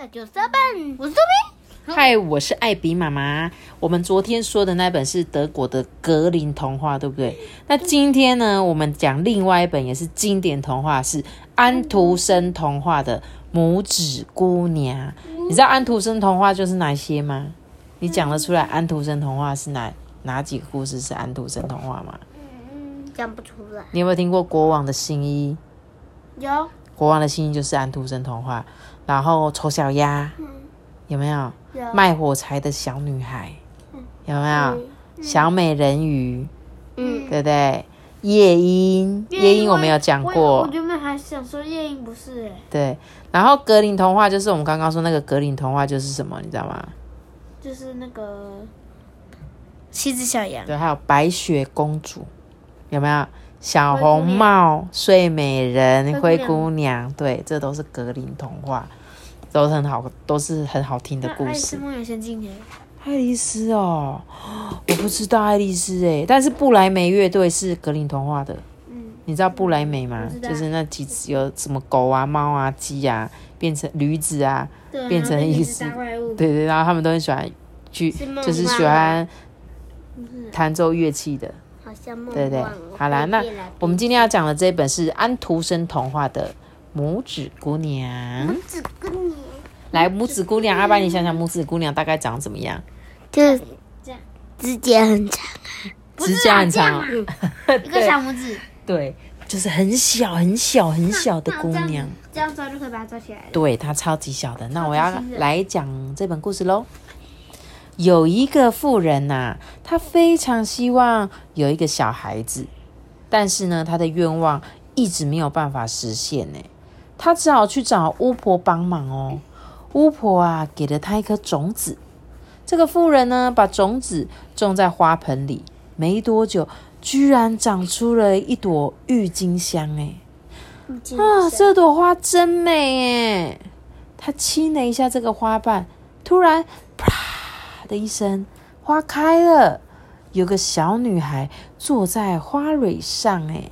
那就三本，我是周斌。嗨，我是艾比妈妈。我们昨天说的那本是德国的格林童话，对不对？那今天呢，我们讲另外一本也是经典童话，是安徒生童话的《拇指姑娘》。你知道安徒生童话就是哪些吗？你讲得出来安徒生童话是哪哪几个故事是安徒生童话吗？嗯，讲不出来。你有没有听过《国王的新衣》？有，《国王的新衣》就是安徒生童话。然后丑小鸭嗯，有没有？有卖火柴的小女孩有没有？嗯小美人鱼，嗯，对不对？夜莺，夜莺我没有讲过我过，原本还想说夜莺不是哎，对。然后格林童话就是我们刚刚说那个格林童话就是什么，你知道吗？就是那个七只小羊。对，还有白雪公主，有没有？小红帽、睡美人、灰姑娘，对，这都是格林童话，都是很好，都是很好听的故事爱丽丝。梦游仙境呢？爱丽丝哦，我不知道爱丽丝哎，但是布莱梅乐队是格林童话的，嗯，你知道布莱梅吗就是那几只有什么狗啊、猫啊、鸡啊，变成驴子啊，变成一只大怪物。对对，然后他们都很喜欢去，就是喜欢弹奏乐器的。好像梦对对好啦那我们今天要讲的这本是安徒生童话的《拇指姑娘》。变子跟你来，拇指姑娘，阿爸，你想想拇指姑娘大概长怎么样？就是这样，指甲很长，指甲很长哦，一个小拇指，对，就是很小很小很小的姑娘。这样抓就可以把它抓起来了。对，它超级小的。那我要来讲这本故事喽。有一个富人呐、他非常希望有一个小孩子，但是呢，他的愿望一直没有办法实现呢。他只好去找巫婆帮忙哦。巫婆啊，给了她一颗种子。这个妇人呢，把种子种在花盆里，没多久，居然长出了一朵郁金香哎。啊，这朵花真美哎！他亲了一下这个花瓣，突然啪的一声，花开了。有个小女孩坐在花蕊上，哎，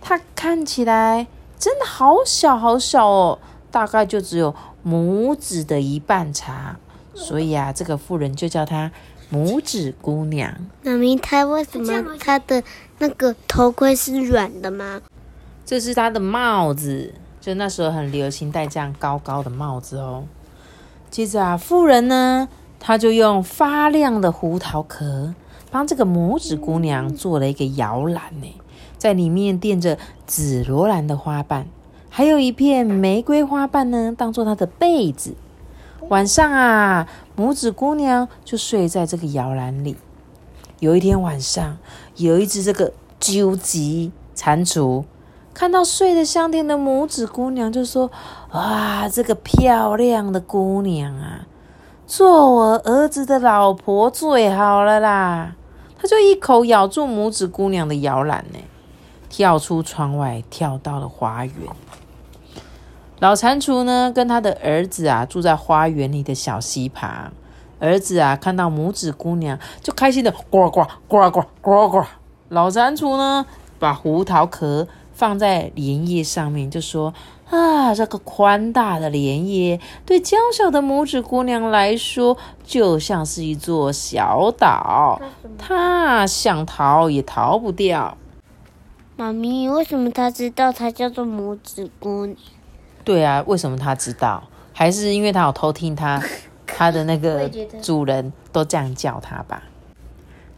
她看起来真的好小好小哦，大概就只有拇指的一半长。所以啊，这个妇人就叫她拇指姑娘。妈咪，她为什么她的那个头盔是软的吗？这是她的帽子，就那时候很流行戴这样高高的帽子哦。接着啊，妇人呢，她就用发亮的胡桃壳帮这个拇指姑娘做了一个摇篮呢，在里面垫着紫罗兰的花瓣，还有一片玫瑰花瓣呢，当做她的被子。晚上啊，拇指姑娘就睡在这个摇篮里。有一天晚上，有一只这个究极蟾蜍看到睡得香甜的拇指姑娘，就说：“哇，这个漂亮的姑娘啊，做我儿子的老婆最好了啦！”他就一口咬住拇指姑娘的摇篮，呢，跳出窗外，跳到了花园。老蟾蜍呢，跟他的儿子啊，住在花园里的小溪旁。儿子啊，看到拇指姑娘，就开心的呱呱呱呱呱呱。老蟾蜍呢，把胡桃壳放在莲叶上面，就说：“啊，这个宽大的莲叶，对娇小的拇指姑娘来说，就像是一座小岛，她想逃也逃不掉。”妈咪，为什么她知道她叫做拇指姑娘？对啊，为什么他知道？还是因为他有偷听他 他的那个主人都这样叫他吧？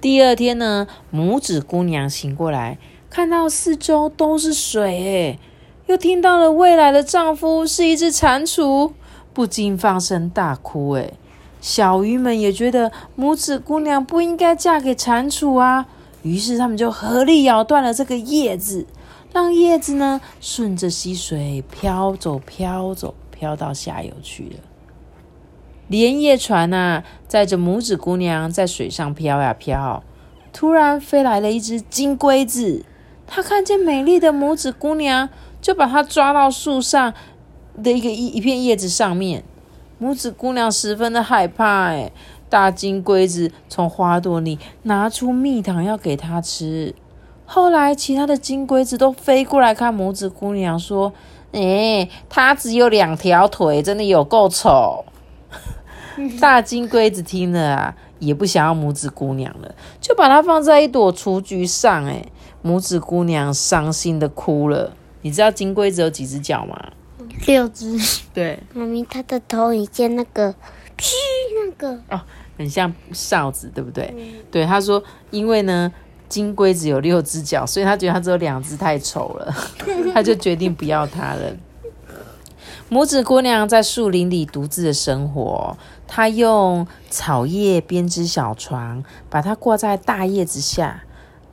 第二天呢，拇指姑娘醒过来，看到四周都是水，诶，又听到了未来的丈夫是一只蟾蜍，不禁放声大哭。诶，小鱼们也觉得拇指姑娘不应该嫁给蟾蜍啊，于是他们就合力咬断了这个叶子。让叶子呢顺着溪水飘走、飘走、飘到下游去了。莲叶船啊，载着拇指姑娘在水上飘呀飘。突然飞来了一只金龟子，它看见美丽的拇指姑娘，就把它抓到树上的一个一一片叶子上面。拇指姑娘十分的害怕，哎，大金龟子从花朵里拿出蜜糖要给它吃。后来，其他的金龟子都飞过来看拇指姑娘，说：“哎，它只有两条腿，真的有够丑。大金龟子听了啊，也不想要拇指姑娘了，就把它放在一朵雏菊上。哎，拇指姑娘伤心的哭了。你知道金龟子有几只脚吗？六只。对，妈咪，它的头很像那个，噗，那个哦，很像哨子，对不对？对，他说，因为呢，金龟子有六只脚，所以他觉得他只有两只太丑了，他就决定不要它了。拇指姑娘在树林里独自的生活，她用草叶编织小床，把它挂在大叶子下。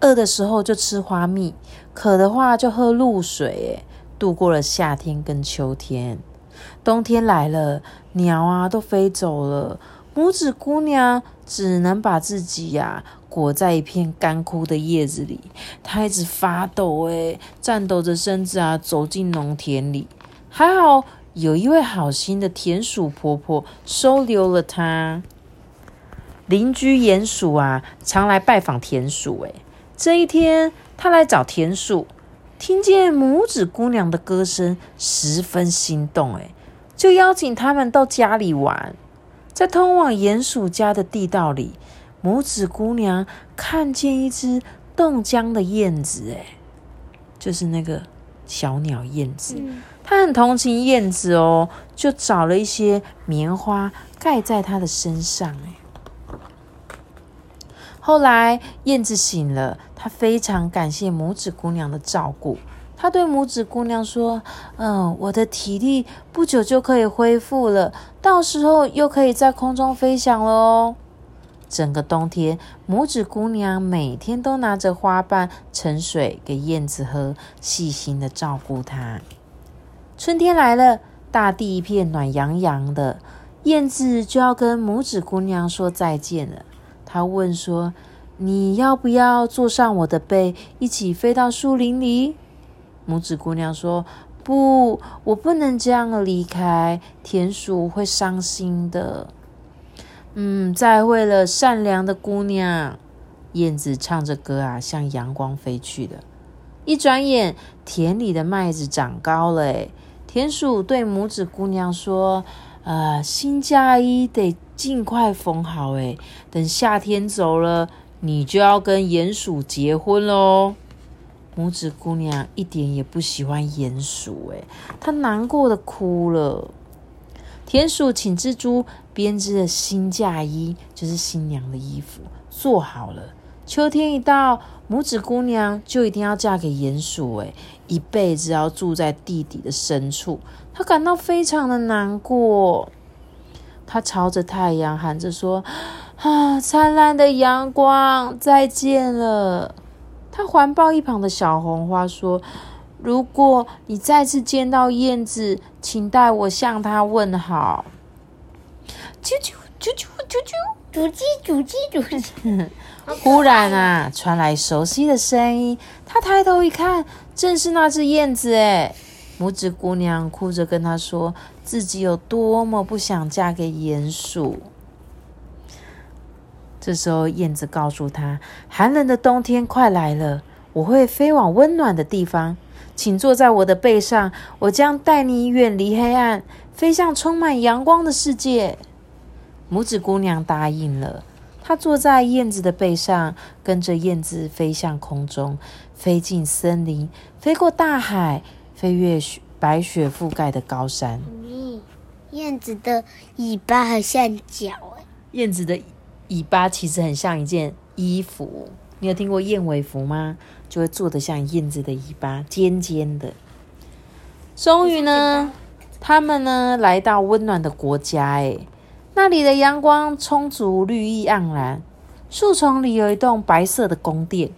饿的时候就吃花蜜，渴的话就喝露水。度过了夏天跟秋天。冬天来了，鸟啊都飞走了，拇指姑娘只能把自己呀裹在一片干枯的叶子里。它一直发抖，哎，颤抖着身子啊走进农田里。还好。有一位好心的田鼠婆婆收留了它。邻居鼹鼠啊，常来拜访田鼠。哎，这一天，他来找田鼠，听见拇指姑娘的歌声，十分心动。哎，就邀请他们到家里玩。在通往鼹鼠家的地道里，拇指姑娘看见一只冻僵的燕子。哎，就是那个小鸟燕子。她很同情燕子哦，就找了一些棉花盖在它的身上。哎，后来燕子醒了，她非常感谢拇指姑娘的照顾。她对拇指姑娘说：“嗯，我的体力不久就可以恢复了，到时候又可以在空中飞翔了哦。”整个冬天，拇指姑娘每天都拿着花瓣盛水给燕子喝，细心的照顾它。春天来了，大地一片暖洋洋的，燕子就要跟拇指姑娘说再见了。他问说：“你要不要坐上我的背，一起飞到树林里？”拇指姑娘说：“不，我不能这样离开，田鼠会伤心的。”嗯，再会了，善良的姑娘。燕子唱着歌啊，向阳光飞去了。一转眼，田里的麦子长高了，田鼠对拇指姑娘说：“呃，新嫁衣得尽快缝好，诶，等夏天走了，你就要跟鼹鼠结婚喽。”拇指姑娘一点也不喜欢鼹鼠，诶，她难过的哭了。田鼠请蜘蛛编织的新嫁衣，就是新娘的衣服，做好了。秋天一到，拇指姑娘就一定要嫁给鼹鼠，诶，一辈子要住在地底的深处，她感到非常的难过。她朝着太阳喊着说：“啊，灿烂的阳光，再见了！”她环抱一旁的小红花说：“如果你再次见到燕子，请代我向它问好。”啾啾啾啾啾啾，啾叽啾叽啾叽。忽然啊，传来熟悉的声音。他抬头一看，正是那只燕子。哎，拇指姑娘哭着跟他说，自己有多么不想嫁给鼹鼠。这时候，燕子告诉他：“寒冷的冬天快来了，我会飞往温暖的地方，请坐在我的背上，我将带你远离黑暗，飞向充满阳光的世界。”拇指姑娘答应了。她坐在燕子的背上，跟着燕子飞向空中，飞进森林，飞过大海，飞越雪白雪覆盖的高山。嗯，燕子的尾巴很像脚哎。燕子的尾巴其实很像一件衣服。你有听过燕尾服吗？就会做的像燕子的尾巴，尖尖的。终于呢，他们呢来到温暖的国家哎。那里的阳光充足，绿意盎然。树丛里有一栋白色的宫殿，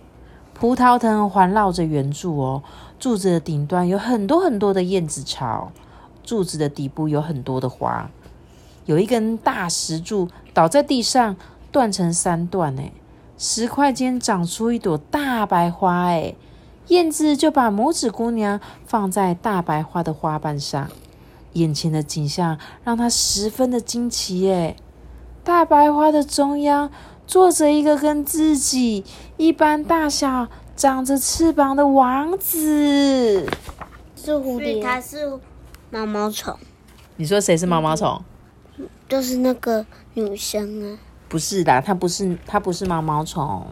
葡萄藤环绕着圆柱哦。柱子的顶端有很多很多的燕子巢，柱子的底部有很多的花。有一根大石柱倒在地上，断成三段。哎，石块间长出一朵大白花。哎，燕子就把拇指姑娘放在大白花的花瓣上。眼前的景象让她十分的惊奇耶！大白花的中央坐着一个跟自己一般大小、长着翅膀的王子。是蝴蝶，它是毛毛虫，你说谁是毛毛虫？就是那个女生啊。不是的，它不是，它不是毛毛虫，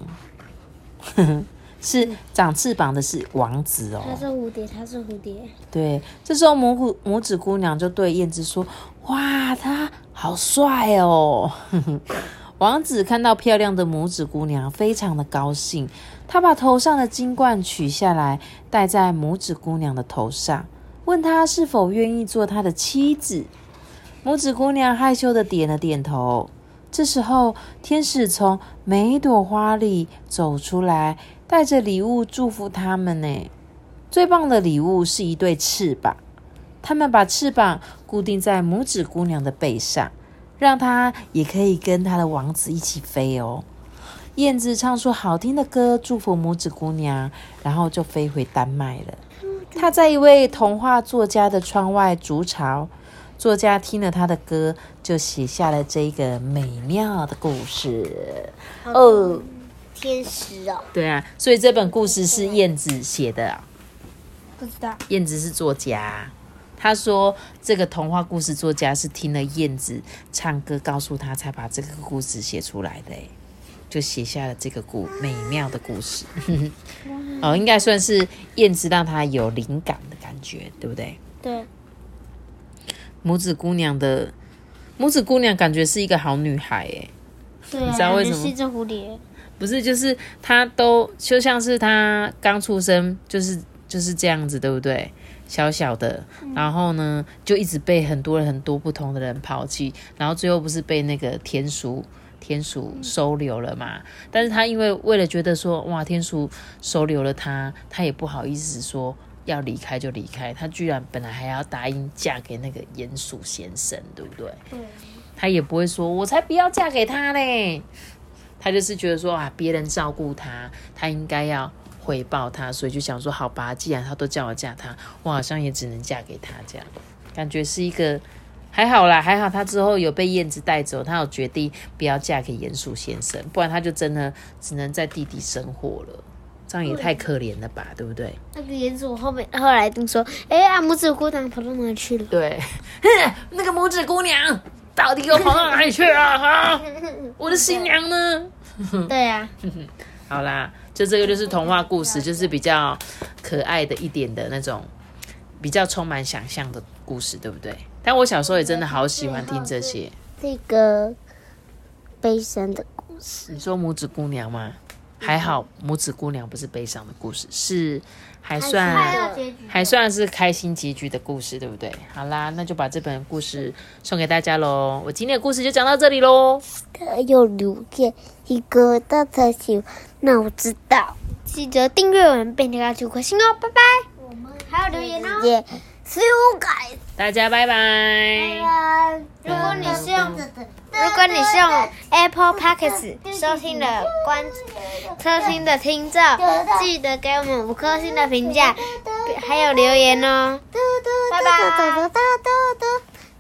是长翅膀的是王子哦。它是蝴蝶，它是蝴蝶。对，这时候拇骨拇指姑娘就对燕子说：“哇，他好帅哦！” 王子看到漂亮的拇指姑娘，非常的高兴。他把头上的金冠取下来，戴在拇指姑娘的头上，问她是否愿意做他的妻子。拇指姑娘害羞的点了点头。这时候，天使从每一朵花里走出来，带着礼物祝福他们呢。最棒的礼物是一对翅膀，他们把翅膀固定在拇指姑娘的背上，让她也可以跟她的王子一起飞哦。燕子唱出好听的歌，祝福拇指姑娘，然后就飞回丹麦了。她在一位童话作家的窗外筑巢。作家听了他的歌，就写下了这个美妙的故事。哦，天使哦，对啊，所以这本故事是燕子写的。不知道，燕子是作家。他说，这个童话故事作家是听了燕子唱歌，告诉他才把这个故事写出来的，就写下了这个故美妙的故事。哦，应该算是燕子让他有灵感的感觉，对不对？对。拇指姑娘的拇指姑娘感觉是一个好女孩哎，对啊，你知道为什么？是一只蝴蝶，不是，就是她都就像是她刚出生就是就是这样子，对不对？小小的，然后呢，就一直被很多人很多不同的人抛弃，然后最后不是被那个田鼠田鼠收留了嘛？但是她因为为了觉得说哇，天鼠收留了她，她也不好意思说。要离开就离开，她居然本来还要答应嫁给那个鼹鼠先生，对不对？对。她也不会说，我才不要嫁给他嘞。她就是觉得说啊，别人照顾她，她应该要回报他，所以就想说，好吧，既然他都叫我嫁他，我好像也只能嫁给他这样。感觉是一个还好啦，还好她之后有被燕子带走，她有决定不要嫁给鼹鼠先生，不然她就真的只能在地底生活了。这样也太可怜了吧，对不对？那个鼹鼠后面后来听说，哎呀，拇指姑娘跑到哪里去了？对，那个拇指姑娘到底又跑到哪里去了？啊，我的新娘呢？对呀，好啦，就这个就是童话故事，就是比较可爱的一点的那种，比较充满想象的故事，对不对？但我小时候也真的好喜欢听这些。这个悲伤的故事，你说拇指姑娘吗？还好，拇指姑娘不是悲伤的故事，是还算还算是开心结局的故事，对不对？好啦，那就把这本故事送给大家喽。我今天的故事就讲到这里喽。他有留言一个大才行，那我知道，记得订阅我们，并给他九颗星哦，拜拜。我们还有留言哦。See you guys，大家拜拜。拜拜。如果你是用如果你是用 Apple Podcasts 收听的观收听的听众，记得给我们五颗星的评价，还有留言哦。拜拜。